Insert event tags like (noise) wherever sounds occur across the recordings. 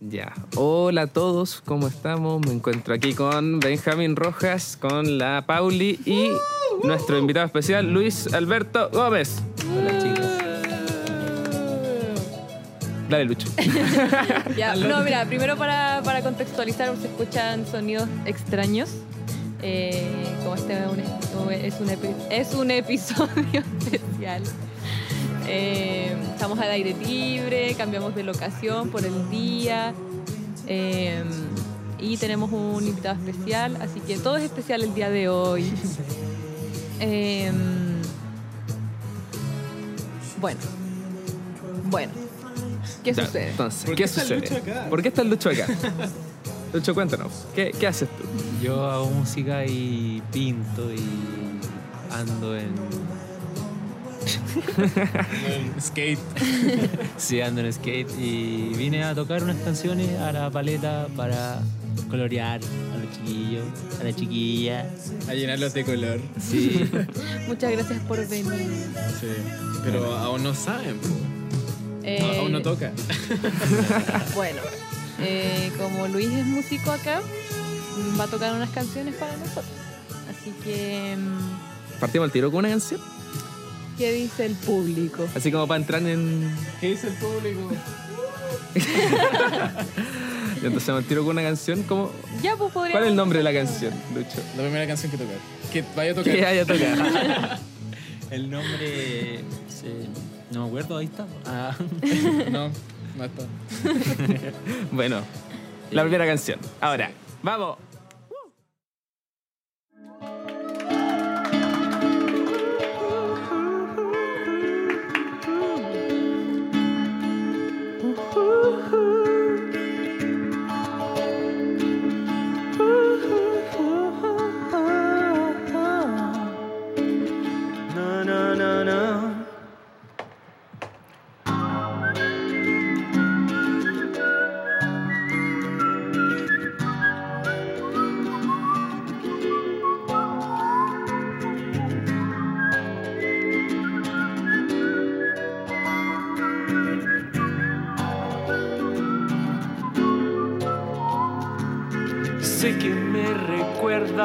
Ya, hola a todos, ¿cómo estamos? Me encuentro aquí con Benjamín Rojas, con la Pauli y nuestro invitado especial, Luis Alberto Gómez. Hola chicos. Dale, Lucho. (laughs) Ya, no, mira, primero para, para contextualizar, se escuchan sonidos extraños. Eh, como este es un, es un epi- es un episodio (laughs) especial. Eh, estamos al aire libre, cambiamos de locación por el día. eh, y tenemos un invitado especial, así que todo es especial el día de hoy. (laughs) Eh, bueno. Bueno. ¿Qué Ya, sucede? Entonces, ¿Por ¿qué sucede? Lucho acá? ¿Por qué está el Lucho acá? (laughs) Lucho, cuéntanos, ¿qué, qué haces tú? Yo hago música y pinto y ando en. En skate. (laughs) Sí, ando en skate y vine a tocar unas canciones a la paleta para colorear a los chiquillos, a la chiquilla. A llenarlos de color. Sí, (laughs) Muchas gracias por venir. Sí. Pero aún no saben. Eh, No, aún no toca. (laughs) Bueno, eh, como Luis es músico acá, va a tocar unas canciones para nosotros. Así que, mm, Partimos el tiro con una canción, ¿qué dice el público? así como para entrar en... ¿Qué dice el público? (laughs) Y entonces el tiro con una canción, como... Ya, pues podríamos... ¿Cuál es el nombre de la canción, Lucho? La primera canción que tocar. Que vaya a tocar. Que vaya a tocar. (laughs) el nombre. no me acuerdo, ahí está. Ah, (laughs) No, no está. bueno, la primera canción. Ahora, vamos.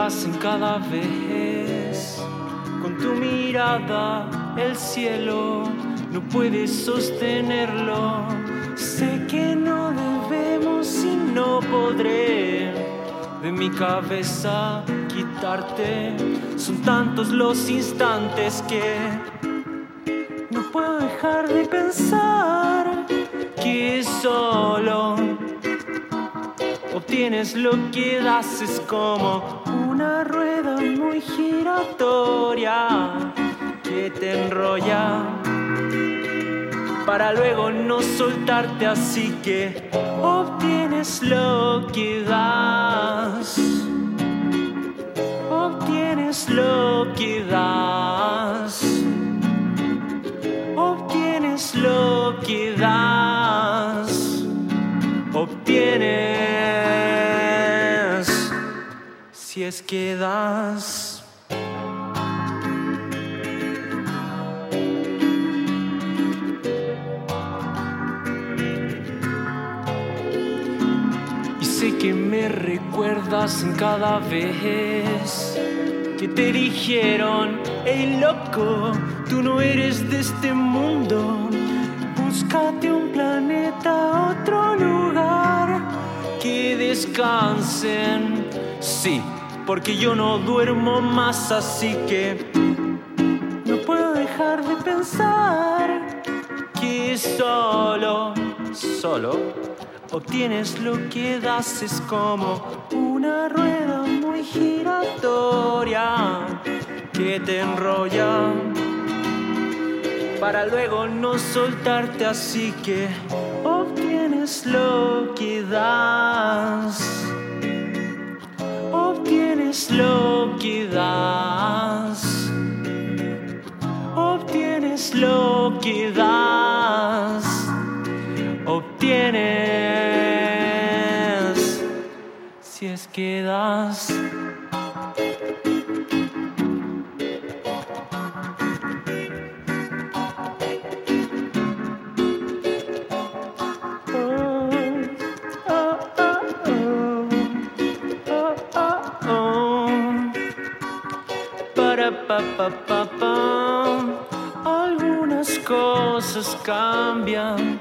Recuerdas en cada vez con tu mirada el cielo no puedes sostenerlo. Sé que no debemos y no podré de mi cabeza quitarte. Son tantos los instantes que no puedo dejar de pensar que solo obtienes lo que das es como giratoria que te enrolla para luego no soltarte así que obtienes lo que das. Obtienes lo que das si es que das. Y sé que me recuerdas en cada vez que te dijeron, hey loco, tú no eres de este mundo. Búscate un planeta, otro lugar que descansen. Sí, porque yo no duermo más, así que no puedo dejar de pensar que solo, solo obtienes lo que das. Es como una rueda muy giratoria que te enrolla para luego no soltarte así que obtienes lo que das es lo que das, obtienes lo que das, obtienes. Si es que das. Algunas cosas cambian,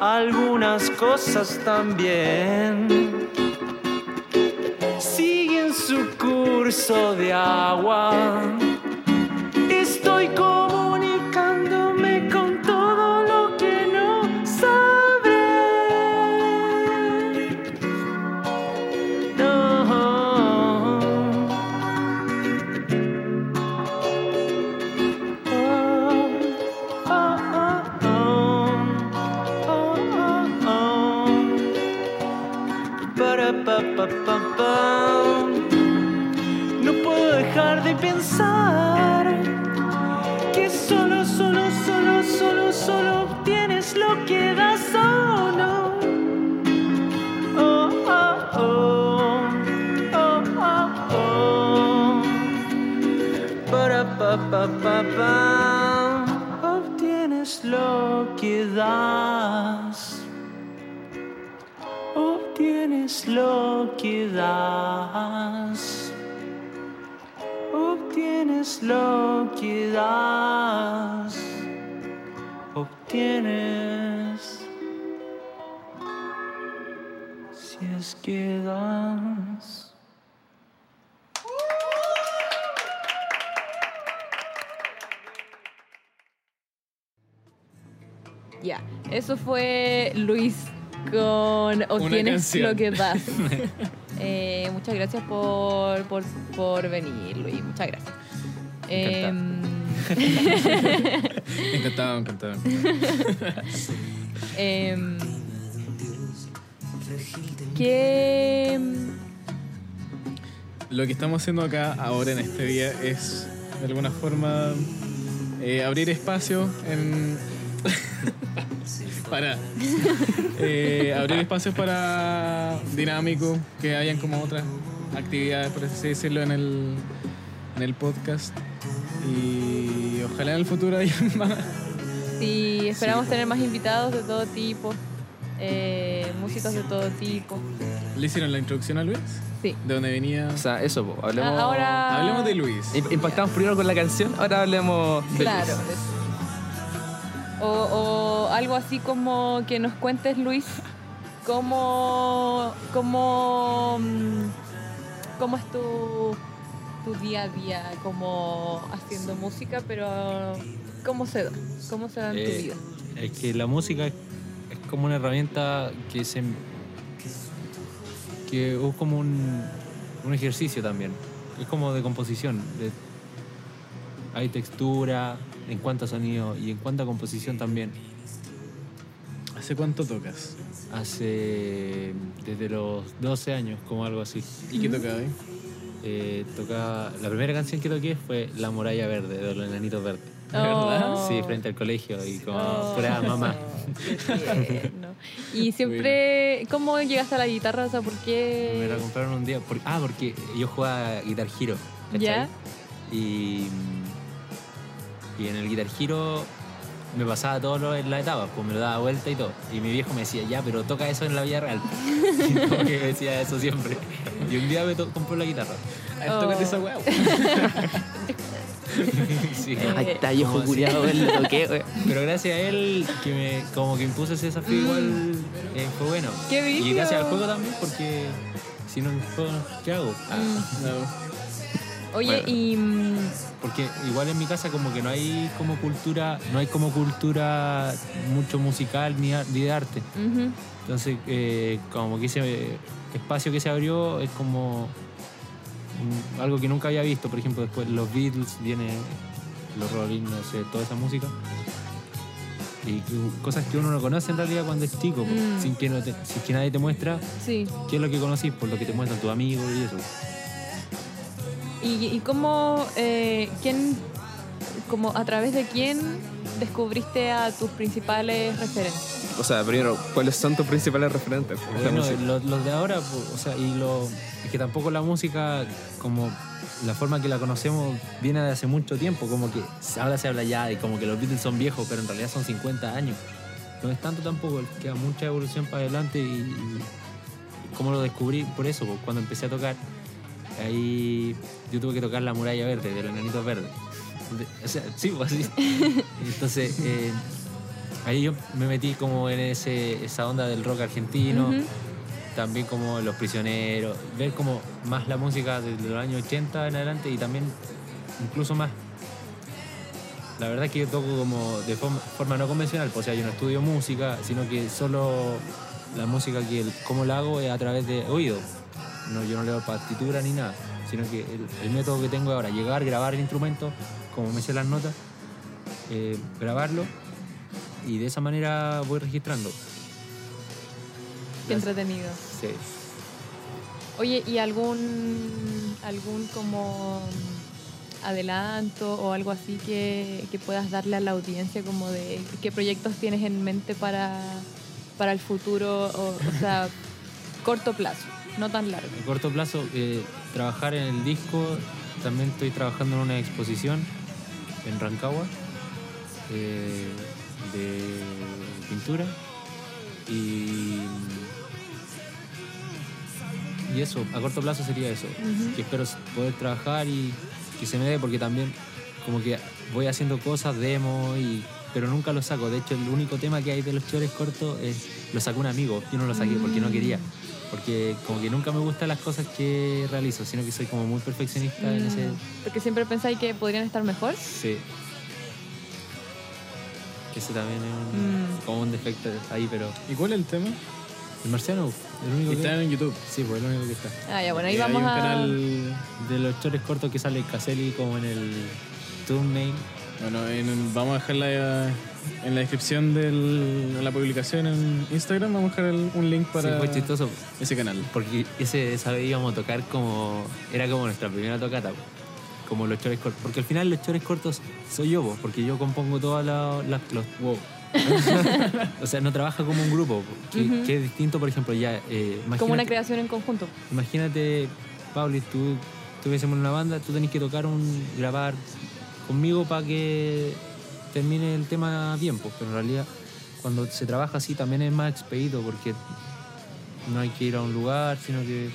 algunas cosas también. Siguen su curso de agua. Obtienes lo que das. Obtienes lo que das. Obtienes. Si es que das eso fue Luis con Obtienes lo que das. (laughs) Eh, muchas gracias por, por, por venir, Luis. Muchas gracias. Encantado, (laughs) encantado. (laughs) em, ¿Qué. Lo que estamos haciendo acá ahora en este día es de alguna forma eh, abrir espacio en para eh, abrir espacios para dinámico que hayan como otras actividades por así decirlo en el en el podcast y ojalá en el futuro haya (laughs) más Sí, esperamos tener más invitados de todo tipo, eh, músicos de todo tipo. le hicieron la introducción a Luis Sí. de dónde venía O sea, eso, po, hablemos. Ah, ahora. hablemos de Luis Im- Impactamos primero con la canción, ahora hablemos de Claro. Luis. O, o algo así como que nos cuentes, Luis, cómo, cómo, mm, cómo es tu, tu día a día, como haciendo música, pero cómo se da, cómo se da en tu Eh, vida. Es que la música es es como una herramienta que se que es como un, un ejercicio también. Es como de composición. de- hay textura en cuanto a sonido y en cuanto a composición también. ¿Hace cuánto tocas? Hace desde los 12 años, como algo así. ¿y qué tocaba ahí? Eh, tocaba, la primera canción que toqué fue La Muralla Verde, de los Enanitos Verdes. Oh. Sí, frente al colegio y como Oh. (laughs) pura mamá. Qué. Y siempre, ¿cómo llegaste a la guitarra? O sea, ¿por Me la qué? compraron un día. por- ah, porque yo jugaba Guitar Hero. ¿cachai? ¿Ya? Y, y en el Guitar Hero me pasaba todo lo en la etapa, pues me lo daba vuelta y todo. Y mi viejo me decía, ya, pero toca eso en la vida real. (laughs) Y como que me decía eso siempre. Y un día me compró la guitarra. A ver, tócate esa weá. (laughs) Sí. Ahí está, yo curiado, él lo toqué. Pero gracias a él, que me, como que impuso ese desafío, igual eh, fue bueno. ¡Qué Y gracias al juego también, porque si no ¿qué hago? Ah, No. Oye, Bueno. y... mm, Porque igual en mi casa como que no hay como cultura, no hay como cultura mucho musical ni, ni de arte. Entonces, eh, como que ese espacio que se abrió es como algo que nunca había visto. Por ejemplo, después los Beatles, viene los Rolling, no sé, toda esa música. Y cosas que uno no conoce en realidad cuando es chico, Mm. sin, que no te- sin que nadie te muestra Sí. qué es lo que conocís, por lo que te muestran tus amigos y eso. ¿Y, y cómo, eh, quién, como a través de quién descubriste a tus principales referentes? o sea, primero, ¿cuáles son tus principales referentes? Bueno, los, los de ahora, o sea, y lo, es que tampoco la música, como la forma que la conocemos, viene de hace mucho tiempo. Como que ahora se habla ya de como que los Beatles son viejos, pero en realidad son 50 años. No es tanto tampoco, queda mucha evolución para adelante y, y como lo descubrí por eso, cuando empecé a tocar, ahí yo tuve que tocar la muralla verde, de los enanitos verdes. De- O sea, sí, pues así. (laughs) Entonces, eh, ahí yo me metí como en ese, esa onda del rock argentino, también como Los Prisioneros, ver como más la música desde los años 80 en adelante y también incluso más. La verdad es que yo toco como de forma, forma no convencional, pues, o sea, yo no estudio música, sino que solo la música que el- cómo la hago es a través de oído. No, yo no leo partitura ni nada, sino que el, el método que tengo ahora, llegar, grabar el instrumento, como me sé las notas, eh, grabarlo y de esa manera voy registrando. Qué entretenido. Sí. Oye, ¿y algún algún como adelanto o algo así que, que puedas darle a la audiencia como de qué proyectos tienes en mente para, para el futuro o, o sea, corto plazo, no tan largo? A corto plazo, eh, trabajar en el disco. También estoy trabajando en una exposición en Rancagua eh, de pintura. Y, y eso, a corto plazo sería eso. Que espero poder trabajar y que se me dé, porque también como que voy haciendo cosas, demos, y, pero nunca lo saco. De hecho, el único tema que hay de los chores cortos es, lo sacó un amigo. Yo no lo saqué porque no quería. Porque como que nunca me gustan las cosas que realizo, sino que soy como muy perfeccionista en ese... Mm, Porque siempre pensáis que podrían estar mejor. Sí. Que ese también es un- Mm. como un defecto ahí, pero... ¿Y cuál es el tema? El marciano, el único que... Está en YouTube. Sí, pues el único que está. Ah, ya, bueno, ahí Y vamos hay un a... canal. De los chores cortos que sale Caselli como en el thumbnail. Bueno, en- vamos a dejarla en la descripción de la publicación en Instagram. Vamos a dejar el- un link para Sí, fue chistoso. ese canal. Porque ese, esa vez íbamos a tocar como. Era como nuestra primera tocata, como los chores cortos. Porque al final los chores cortos soy yo, po, porque yo compongo todas las. los, Wow. (laughs) o sea, no trabaja como un grupo, po, que, es distinto, por ejemplo, ya. eh, Como una creación en conjunto. Imagínate, Pauli, tú estuviésemos en una banda, tú tenés que tocar un. grabar conmigo para que termine el tema bien, pues, pero en realidad cuando se trabaja así también es más expedito porque no hay que ir a un lugar, sino que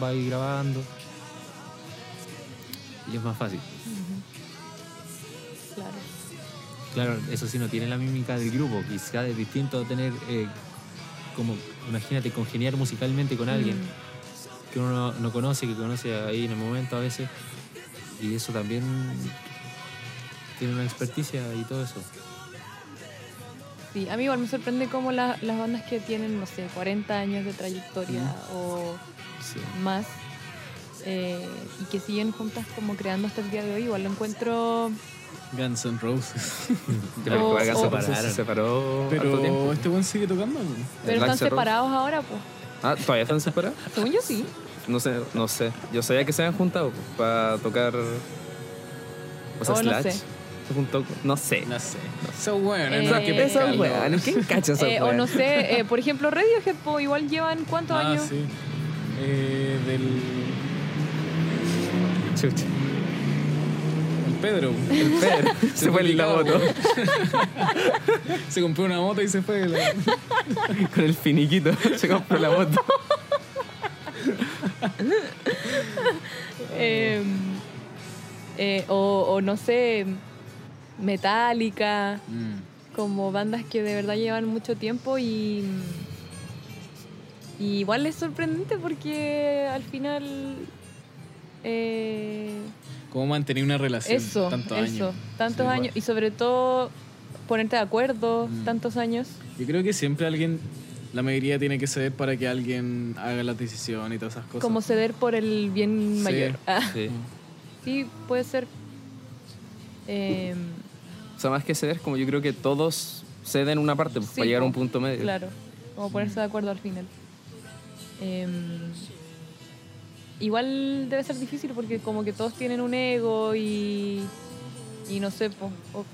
va a ir grabando y es más fácil. Claro. Claro, eso sí no tiene la mímica del grupo, quizás es distinto tener eh, como, imagínate, congeniar musicalmente con alguien que uno no, no conoce, que conoce ahí en el momento a veces. Y eso también tiene una experticia y todo eso. Sí, a mí igual me sorprende cómo la- las bandas que tienen, no sé, 40 años de trayectoria o Sí. más eh, y que siguen juntas como creando hasta el día de hoy, igual lo encuentro... Guns N' Roses. Yo (laughs) creo que Gaza o- Roses se separó Pero tiempo. este buen sigue tocando. ¿no? Pero están separados ahora, pues. Ah, ¿todavía están separados? (laughs) Según yo sí. No sé, no sé. Yo sabía que se habían juntado pues, para tocar. O sea, Oh, no Slash. sé. Se juntó. con- No sé. No sé. Son buenos. Eh, no hay que Esos pescarlo. weones, ¿quién cacha esos Eh, o no weones? sé, eh, por ejemplo, Radiohead po, igual llevan cuántos Ah, años. sí. Eh, del. Chucha. El Pedro. (laughs) El Pedro se fue en la moto (laughs) Se compró una moto y se fue. la- (laughs) con el finiquito. Se compró la moto. Eh, eh, o, o no sé, Metallica, Mm. como bandas que de verdad llevan mucho tiempo y, y igual es sorprendente porque al final eh, ¿Cómo mantener una relación eso, tantos eso, años? tantos Sí, años y sobre todo ponerte de acuerdo Mm. tantos años. Yo creo que siempre alguien, la mayoría tiene que ceder para que alguien haga las decisiones y todas esas cosas. Como ceder por el bien Sí. mayor. Ah, Sí. (laughs) sí, puede ser. Eh, O sea, más que ceder, como yo creo que todos ceden una parte pues, Sí, para llegar a un punto medio. Claro, como ponerse de acuerdo al final. Em, igual debe ser difícil porque como que todos tienen un ego y, y no sé, po, o-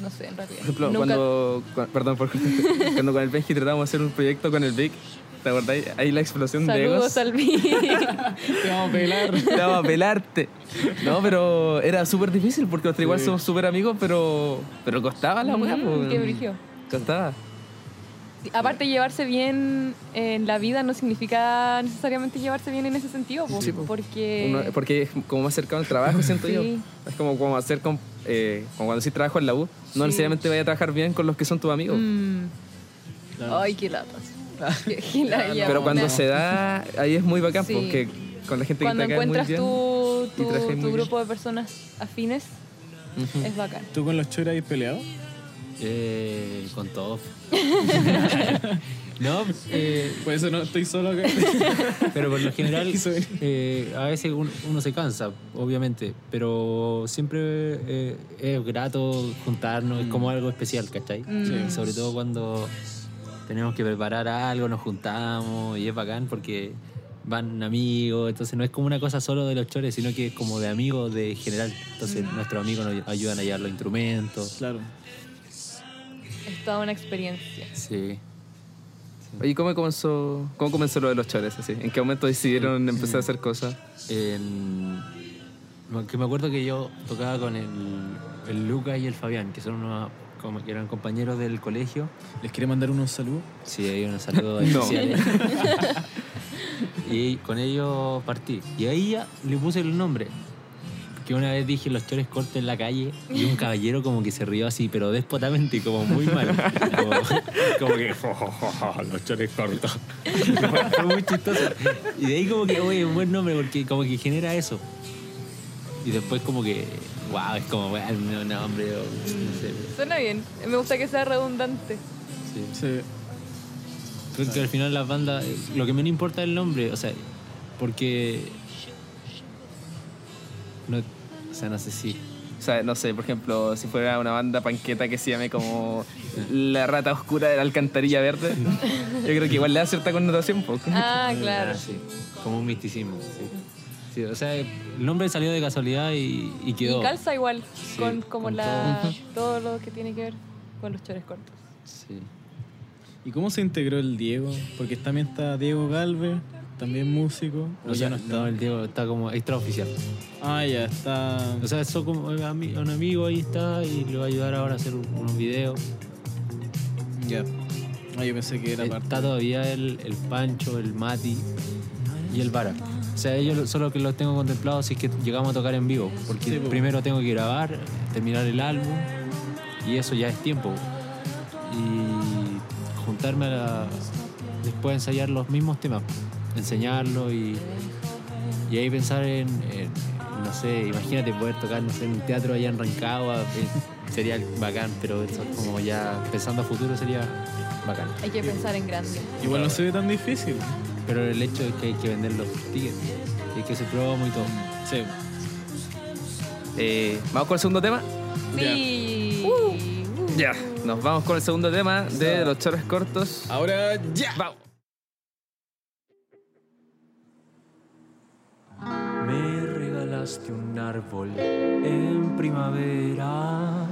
No sé, en realidad. Por ejemplo, Nunca- cuando, cua- perdón, por, (laughs) cuando con el Benji tratamos de hacer un proyecto con el Vic, ¿te acordás? Ahí la explosión de egos. Saludos al Vic. (laughs) Te vamos a pelar. Te vamos a pelarte. No, pero era súper difícil porque nosotros igual Sí. somos súper amigos, pero, pero costaba la weá. Mm, qué. Costaba. Aparte, llevarse bien en la vida no significa necesariamente llevarse bien en ese sentido, po, Sí, po. porque... Uno- porque es como más cercano al trabajo, siento yo. (laughs) Sí. Es como, como hacer con, eh, como cuando sí trabajo en la U. No Sí. necesariamente vaya a trabajar bien con los que son tus amigos. Mm. Claro. Ay, qué latas. (laughs) Pero cuando se da, ahí es muy bacán, Sí. porque con la gente Cuando que te cae muy encuentras bien. tu, y tu, trabajáis muy tu bien. grupo de personas afines, es bacán. ¿Tú con los choras has peleado? Eh, con todo. (laughs) no, eh, Por eso no estoy solo acá. (laughs) pero por lo general eh, a veces un- uno se cansa, obviamente, pero siempre eh, es grato juntarnos, es como algo especial, ¿cachai? Mm. Sobre todo cuando tenemos que preparar algo, nos juntamos y es bacán porque van amigos, entonces no es como una cosa solo de los chores, sino que es como de amigos de general. Entonces nuestros amigos nos ayudan a llevar los instrumentos. Claro. Es toda una experiencia. Sí. Oye, ¿cómo comenzó, ¿cómo comenzó lo de los chores? Así? ¿En qué momento decidieron empezar a hacer cosas? En- que me acuerdo que yo tocaba con el, el Lucas y el Fabián, que son unos como que eran compañeros del colegio. ¿Les quiere mandar unos saludos? Sí, hay unos saludos (laughs) especiales. (laughs) y con ellos partí. Y ahí ya le puse el nombre. Que una vez dije los chores cortos en la calle y un caballero como que se rió así, pero despotamente, como muy mal. Como, (laughs) como que los chores cortos. Fue muy chistoso. Y de ahí como que, oye, un buen nombre porque como que genera eso. Y después como que, wow, es como, bueno, un nombre, o no sé. Suena bien. Me gusta que sea redundante. Sí. Sí. Creo que al final las bandas, lo que menos importa es el nombre, o sea, porque. No, o sea, no sé si. O sea, no sé, por ejemplo, si fuera una banda panqueta que se llame como La Rata Oscura de la Alcantarilla Verde, (laughs) yo creo que igual le da cierta connotación. po. Ah, claro. Ah, sí, como un misticismo. Sí. Sí, o sea, el nombre salió de casualidad y, y quedó. Y calza igual Sí, con como con la (laughs) todo lo que tiene que ver con los chores cortos. Sí. ¿Y cómo se integró el Diego? Porque también está Diego Galvez, también músico. O sea, no, está. el Diego está como extraoficial. Ah, ya, está. O sea, eso como un ami- un amigo ahí está y le va a ayudar ahora a hacer un- unos videos. Ya. Ah, yo pensé que era parte. Está todavía el, el Pancho, el Mati y el Vara. O sea, ellos solo que los tengo contemplados si es que llegamos a tocar en vivo. Porque Sí, primero tengo que grabar, terminar el álbum y eso ya es tiempo. Y juntarme a la- después ensayar los mismos temas, enseñarlos y, y ahí pensar en, en, no sé, imagínate poder tocar no sé, en un teatro allá en Rancagua, eh, sería bacán, pero eso es como ya pensando a futuro sería bacán. Hay que pensar en grande. Igual no se ve tan difícil. Pero el hecho es que hay que vender los tickets, hay que hacer promo y todo. Sí. Eh, ¿Vamos con el segundo tema? Sí. Ya, nos vamos con el segundo tema de los chores cortos. Ahora ya. Vamos. Me regalaste un árbol en primavera.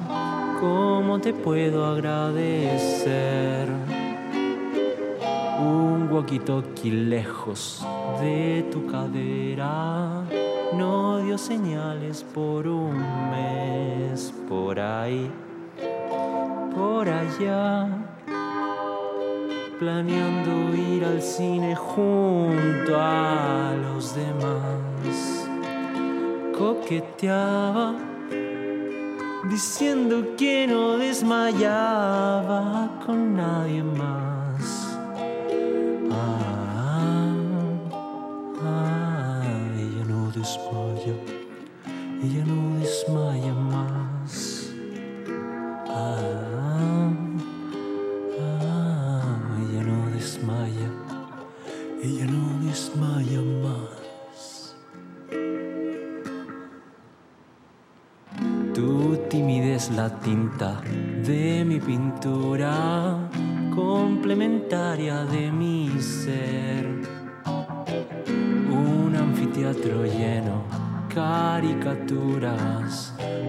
¿Cómo te puedo agradecer? Un walkie-talkie lejos de tu cadera. No dio señales por un mes. Por ahí, por allá planeando ir al cine junto a los demás. Coqueteaba, diciendo que no desmayaba con nadie más.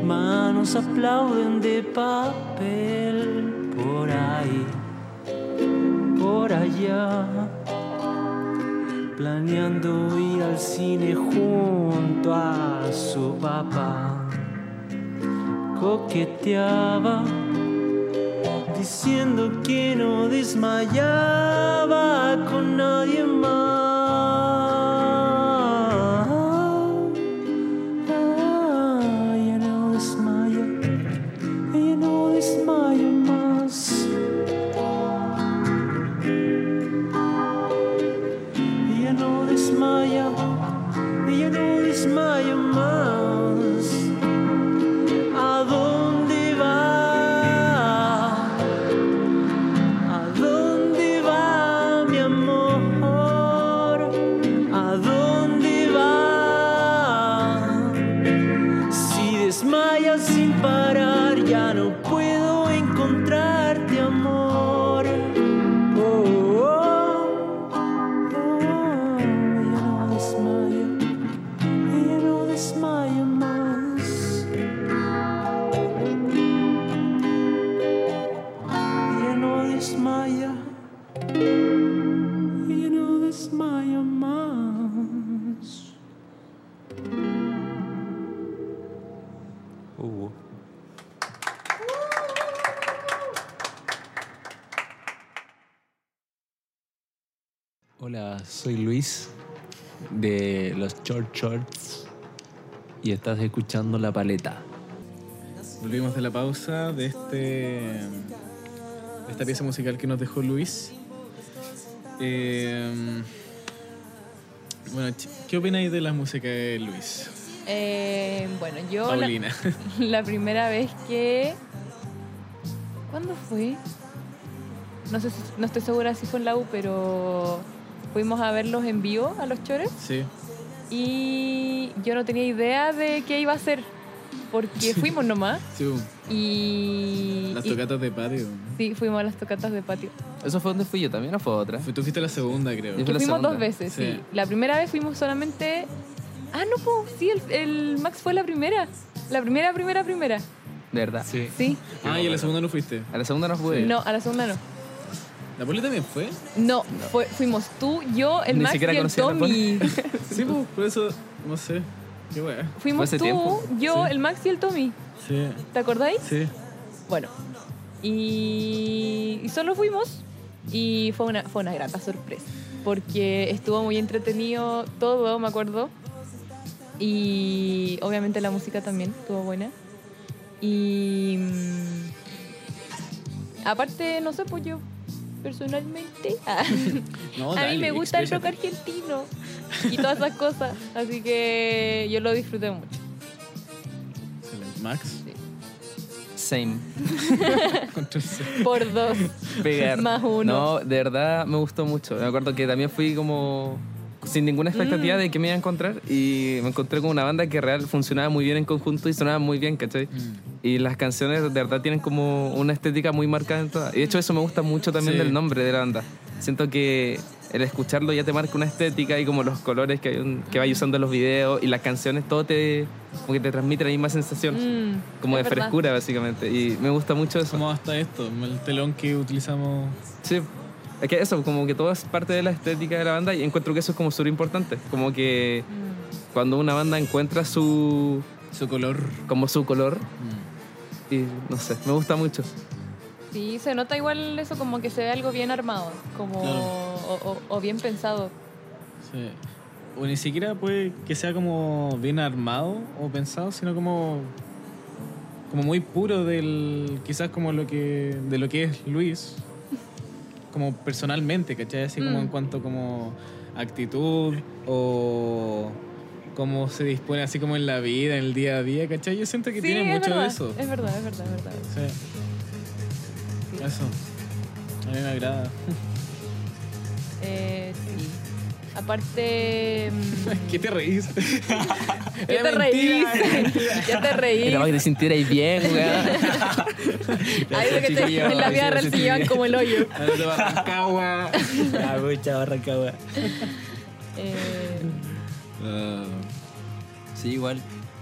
Manos aplauden de papel por ahí, por allá, planeando ir al cine junto a su papá. Coqueteaba diciendo que no desmayaba con nadie más. Desmaya más. Uh. Hola, soy Luis de los Short Shorts y estás escuchando La Paleta. Volvimos de la pausa de este de esta pieza musical que nos dejó Luis. Eh, bueno, ¿qué opináis de la música de Luis? Eh, bueno, yo Paulina. (laughs) la primera vez que... ¿Cuándo fue? No sé, no estoy segura si fue en la U, pero fuimos a verlos en vivo a los chores sí. y yo no tenía idea de qué iba a hacer porque fuimos nomás sí, y... las y- tocatas de patio. Sí, fuimos a las tocatas de patio. ¿Eso fue donde fui yo también o fue otra? Fue- Tú fuiste la segunda, creo. Yo la fuimos segunda. dos veces, sí. Sí. La primera vez fuimos solamente... Ah, no, pues sí, el, el Max fue la primera. La primera, primera, primera. De verdad. Sí. Sí. Ah, y a la segunda no fuiste. A la segunda no pude. ir. No, a la segunda no. ¿La poli también fue? No, fue- fuimos tú, yo, el Ni Max y el conocía a la Tommy. (laughs) Sí, pues, por eso, no sé. Qué wea. Fuimos hace tú, tiempo? yo, Sí. el Max y el Tommy. Sí, ¿Te acordáis? sí. Bueno. Y, y solo fuimos y fue una, fue una grata sorpresa. Porque estuvo muy entretenido todo, me acuerdo. Y obviamente la música también estuvo buena. Y mm, aparte, no sé, pues yo personalmente (laughs) (laughs) No, a mí me gusta el rock argentino y todas esas cosas. Así que yo lo disfruté mucho. Excelente. Max. (laughs) Same. Por dos. Pegar. Más uno. No, de verdad me gustó mucho. Me acuerdo que también fui como sin ninguna expectativa Mm. de que me iba a encontrar y me encontré con una banda que real funcionaba muy bien en conjunto y sonaba muy bien, ¿cachai? Y las canciones de verdad tienen como una estética muy marcada en todas. Y de hecho eso me gusta mucho también Sí. del nombre de la banda. Siento que el escucharlo ya te marca una estética y como los colores que, hay un- que vais usando en los videos y las canciones, todo te, como que te transmite la misma sensación. Mm, como de verdad. frescura, básicamente. Y me gusta mucho eso. Como hasta esto, el telón que utilizamos. Sí. Es que eso, como que todo es parte de la estética de la banda y encuentro que eso es como súper importante. Como que Mm. cuando una banda encuentra su, Su color. como su color Mm. y no sé, me gusta mucho. Sí, se nota igual eso como que se ve algo bien armado, como Claro. o, o- o bien pensado. Sí. O ni siquiera puede que sea como bien armado o pensado, sino como como muy puro del quizás como lo que de lo que es Luis como personalmente, ¿cachai? Así como Mm. en cuanto como actitud o cómo se dispone así como en la vida, en el día a día, ¿cachai? Yo siento que sí, tiene mucho verdad, de eso. Es verdad, es verdad, es verdad. Sí. Eso. A mí me agrada. (laughs) Eh, sí. Aparte... mm, (laughs) ¿Qué te reís? (laughs) ¿Qué te reís? ¿Qué te reís? Para que te sintierais bien, weón. Ahí lo que te, en la vida real se llevan como el hoyo. Ahora te va a Rancagua. La mucha barrancagua. Eh, Ah, Sí, igual,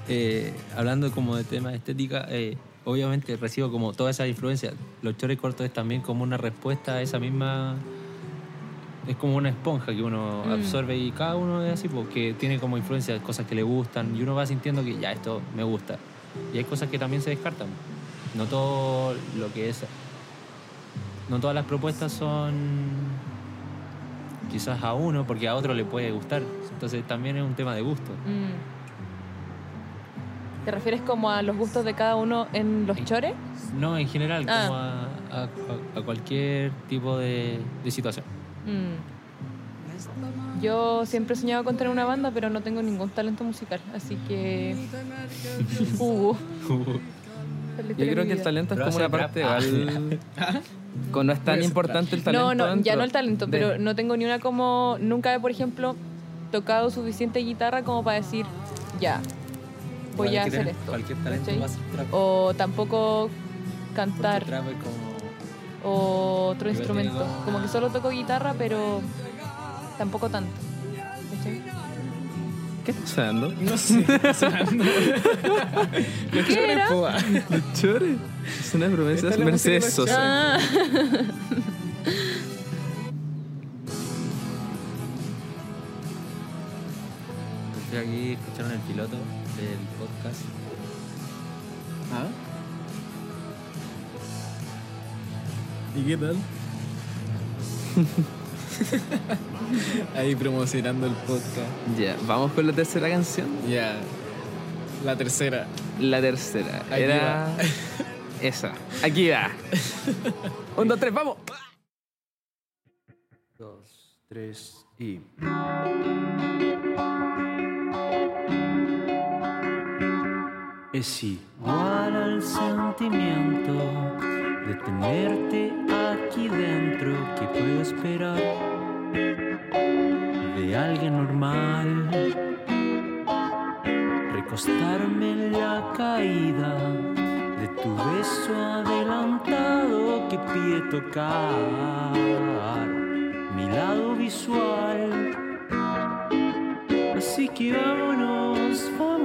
eh, hablando como de tema de estética, eh, obviamente recibo como toda esa influencia. Los chores cortos es también como una respuesta a esa misma... Es como una esponja que uno Mm. absorbe y cada uno es así, porque tiene como influencia cosas que le gustan y uno va sintiendo que ya esto me gusta. Y hay cosas que también se descartan. No todo lo que es... No todas las propuestas son quizás a uno, porque a otro le puede gustar. Entonces también es un tema de gusto. Mm. ¿Te refieres como a los gustos de cada uno en los chores? No, en general, Ah. como a, a- a cualquier tipo de, de situación. Mm. Yo siempre he soñado con tener una banda, pero no tengo ningún talento musical, así que... (laughs) Hugo. Yo creo que el talento es como una parte igual- (laughs) con- no es tan importante el talento. No, no, ya no el talento, de- pero no tengo ni una como... Nunca he, por ejemplo, tocado suficiente guitarra como para decir, ya, voy Igual a hacer esto. Cualquier talento ¿cachai? va a ser trap. O tampoco cantar trap es como... o otro Igual instrumento. como- Como que solo toco guitarra, pero tampoco tanto. ¿cachai? ¿Qué está sonando? (laughs) No sé, está sonando. Los ¿Qué chores. Los chores. Es una promesa. Es Mercedes Sosa. Ah, Estoy aquí, escucharon el piloto del podcast. ¿Ah? ¿Y qué tal? (laughs) Ahí promocionando el podcast. Ya, vamos con la tercera canción. Ya. La tercera. La tercera. Aquí Era. (laughs) Esa. Aquí va. (laughs) Un, dos, tres, vamos. Dos, tres y. Es igual al sentimiento de tenerte aquí dentro que puedo esperar de alguien normal. Recostarme en la caída de tu beso adelantado que pide tocar mi lado visual. Así que vámonos, vámonos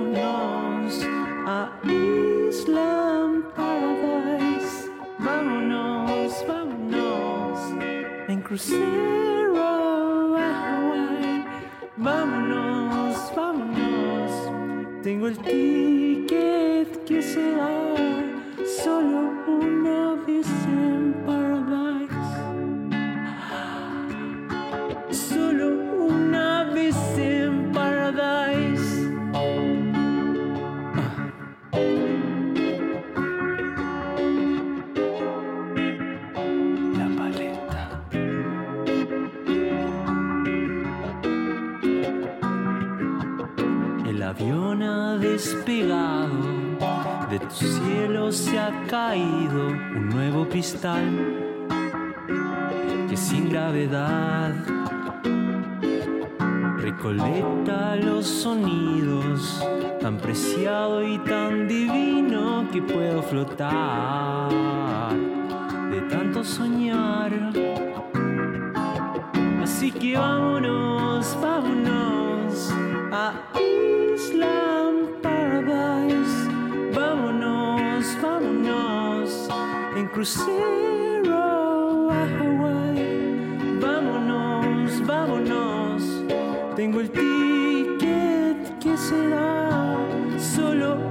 a Island Paradise. Vámonos, vámonos en crucero a Hawaii. Vámonos, vámonos. Tengo el ticket que se da solo una vez en Paradise. Avión ha despegado, de tu cielo se ha caído un nuevo cristal que sin gravedad recolecta los sonidos tan preciado y tan divino que puedo flotar de tanto soñar. Así que vámonos, vámonos a crucero a Hawaii. Vámonos, vámonos. Tengo el ticket que será solo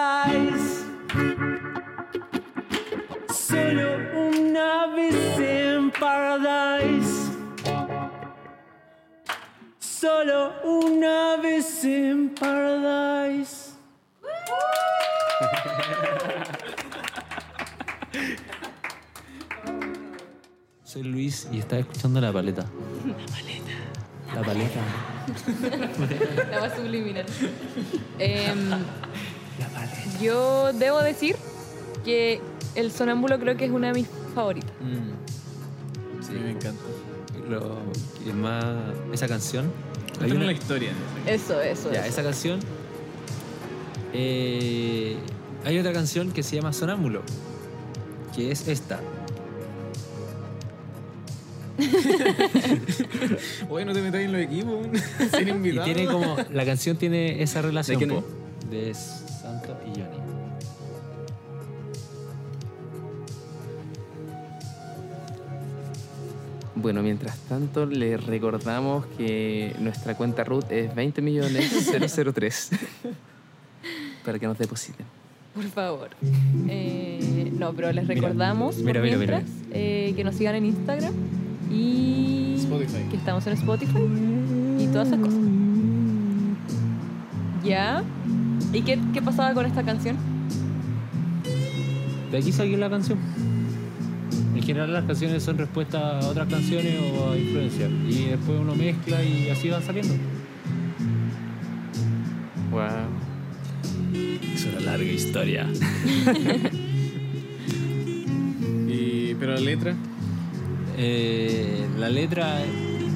Paradise. Solo una vez en Paradise. Solo una vez en Paradise. Soy Luis y estaba escuchando La Paleta. La Paleta. La más (laughs) subliminal. Em, Yo debo decir que el sonámbulo creo que es una de mis favoritas. Mm. Sí, me encanta. Lo, y es más, esa canción. Hay una, la historia. Eso, eso. ya, eso. esa canción. eh, hay otra canción que se llama Sonámbulo, que es esta. (laughs) Oye, no te metas en los equipos, (laughs) sin Y tiene como. La canción tiene esa relación quién es? po, de Bueno, mientras tanto, les recordamos que nuestra cuenta root es 20 millones 003 (laughs) para que nos depositen. Por favor. Eh, no, pero les recordamos por mira, mira, mira. mientras, eh, que nos sigan en Instagram y Spotify. que estamos en Spotify y todas esas cosas. ¿Ya? ¿Y qué, qué pasaba con esta canción? De aquí salió la canción. En general las canciones son respuesta a otras canciones o a influencias. Y después uno mezcla y así van saliendo. Wow. Es una larga historia. (laughs) Y, pero la letra. Eh, la letra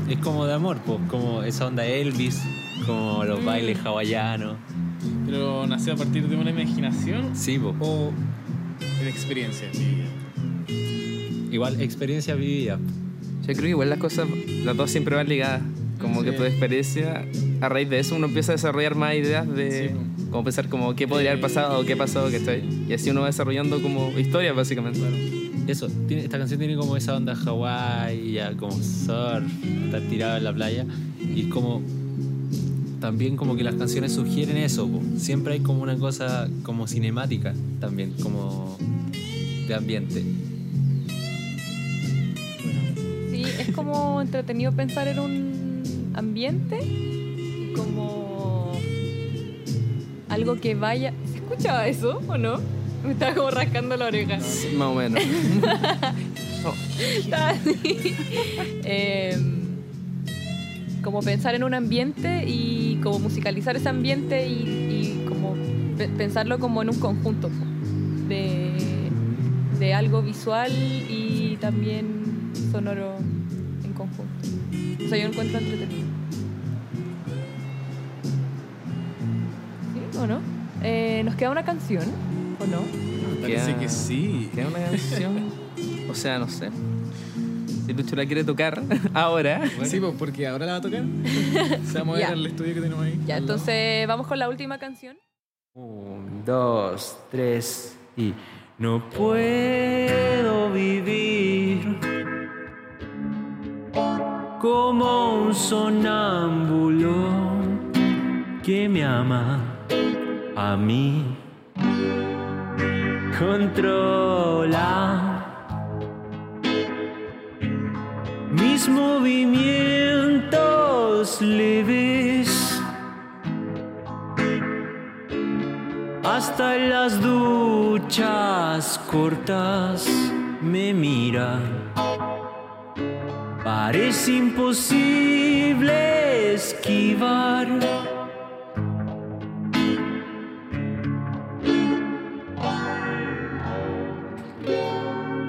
es como de amor, pues, como esa onda Elvis, como los bailes hawaianos. Pero nació a partir de una imaginación Sí, po. o de experiencia. Igual experiencia vivida. Yo creo que igual las cosas, las dos siempre van ligadas. Como Sí. que tu experiencia, a raíz de eso uno empieza a desarrollar más ideas de Sí. como pensar como qué podría haber pasado o qué pasó, ¿cachai? Y así uno va desarrollando como historias básicamente. Eso, tiene, esta canción tiene como esa onda Hawái, ya como surf, estar tirado en la playa. Y como también como que las canciones sugieren eso, po. siempre hay como una cosa como cinemática también, como de ambiente. Como entretenido pensar en un ambiente como algo que vaya. ¿Se escuchaba eso o no? Me estaba como rascando la oreja. Sí, Más o menos. (laughs) Así. Em, como pensar en un ambiente y como musicalizar ese ambiente y, y como pe- pensarlo como en un conjunto de, de algo visual y también sonoro conjunto. O sea, yo encuentro entretenido. ¿Sí o no? Eh, ¿Nos queda una canción o no? Parece Queda- que sí. ¿Queda una canción? O sea, no sé. Si Lucho la quiere tocar (laughs) ahora. Sí, pues porque ahora la va a tocar. (laughs) Se va a mover Ya. al estudio que tenemos ahí. Ya, entonces vamos con la última canción. Un, dos, tres y no puedo vivir como un sonámbulo que me ama a mí. Controla mis movimientos leves. Hasta en las duchas cortas me mira. Parece imposible esquivar.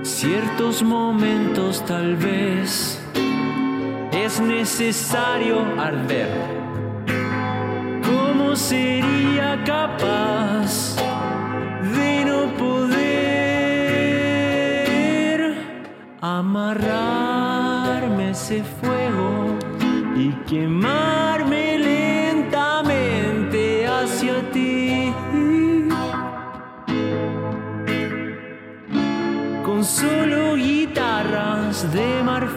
Ciertos momentos tal vez es necesario arder. ¿Cómo sería capaz de no poder amarrarme ese fuego y quemarme lentamente hacia ti? Con solo guitarras de marfil.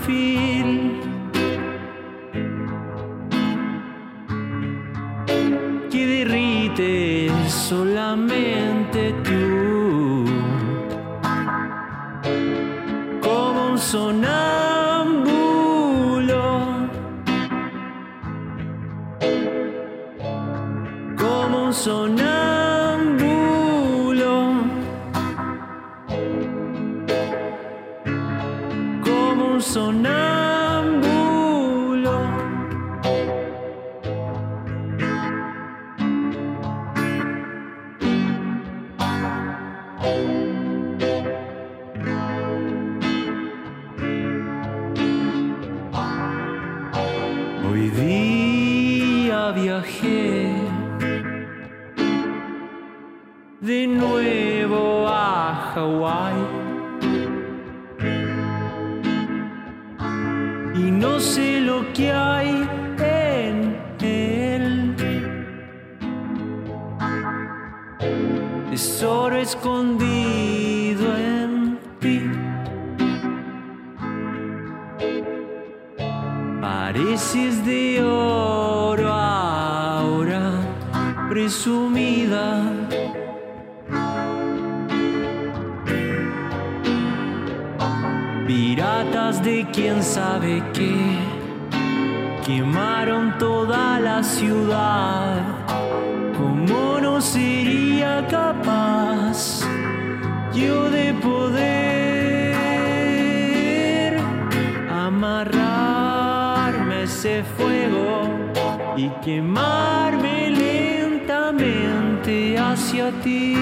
hacia ti.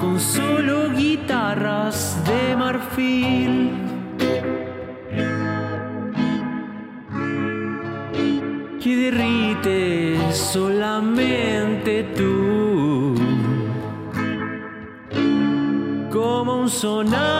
Con solo guitarras de marfil. Que derrite solamente tú. Como un sonar.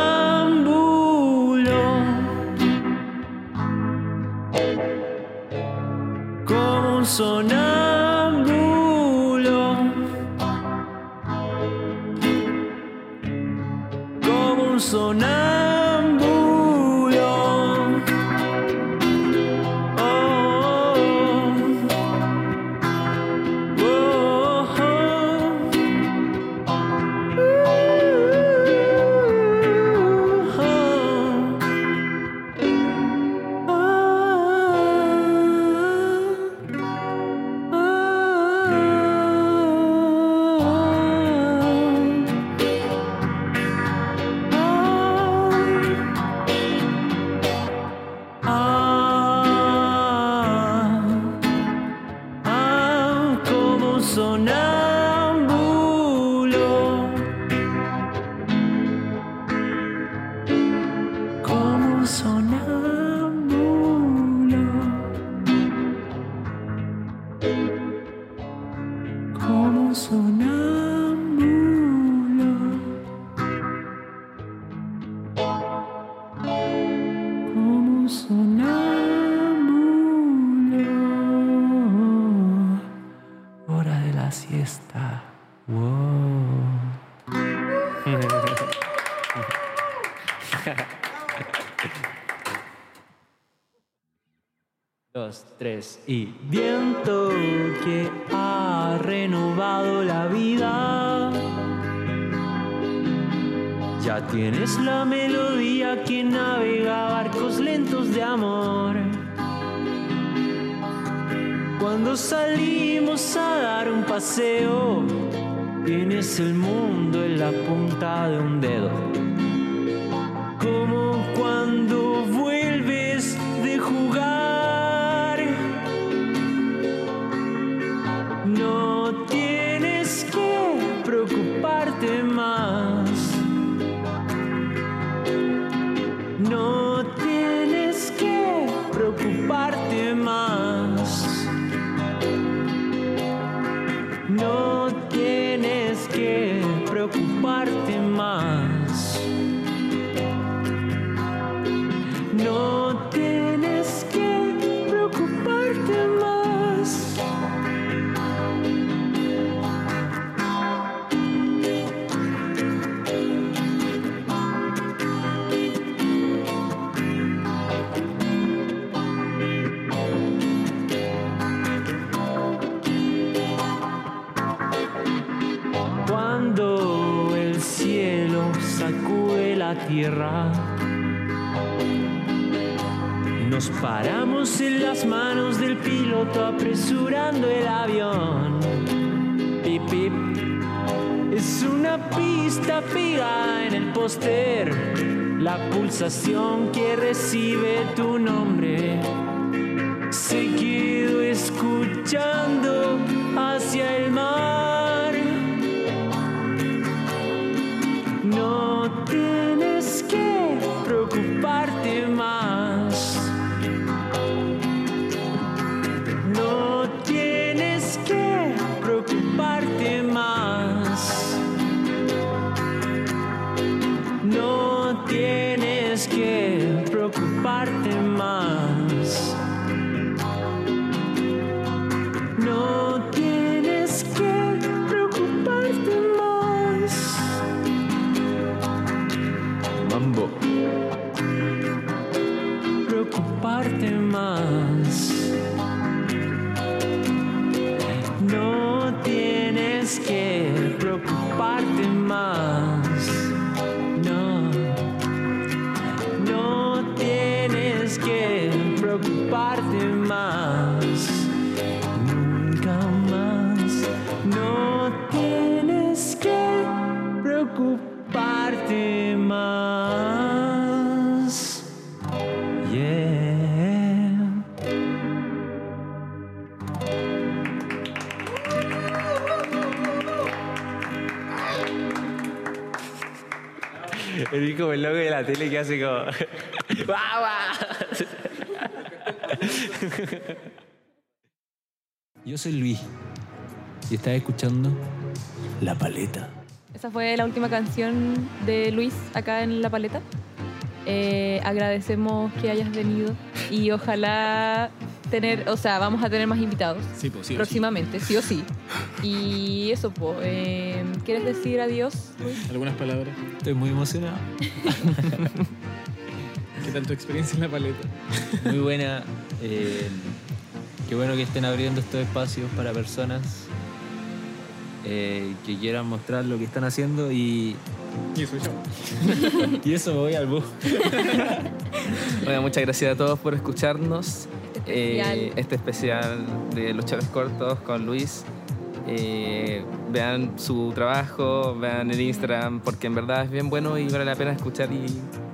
y viento que ha renovado la vida. Ya tienes la melodía que navega barcos lentos de amor. Cuando salimos a dar un paseo, tienes el mundo en la punta de un dedo. sensación que recibe la tele que hace como. (laughs) ¡Guau, guau! Yo soy Luis y estás escuchando La Paleta. Esa fue la última canción de Luis acá en La Paleta. Eh, agradecemos que hayas venido y ojalá tener, o sea, vamos a tener más invitados Sí, pues sí. o sí. próximamente, sí o sí. Y eso, pues, ¿quieres decir adiós? Luis? ¿Algunas palabras? Estoy muy emocionado. (laughs) ¿Qué tal tu experiencia en la paleta? Muy buena. eh, qué bueno que estén abriendo estos espacios para personas eh, que quieran mostrar lo que están haciendo y, Y eso yo. (laughs) y eso me voy al bus. (laughs) Bueno, muchas gracias a todos por escucharnos. Este especial. Eh, este especial de Cortos con Luis. Eh, vean su trabajo, vean el Instagram, porque en verdad es bien bueno y vale la pena escuchar y,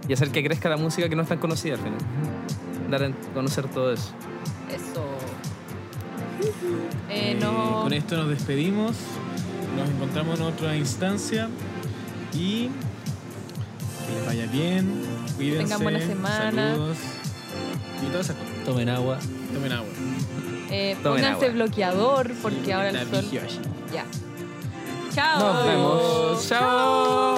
y hacer que crezca la música que no es tan conocida al final. Dar a conocer todo eso. Eso. Eh, Eh, no, Con esto nos despedimos. Nos encontramos en otra instancia. Y que les vaya bien. Cuídense. Tengan buena semana. Saludos. Y todas esas cosas. Tomen agua. Tomen agua. Eh, pónganse bloqueador porque ahora el sol. Ya. Chao. Nos vemos. Chao.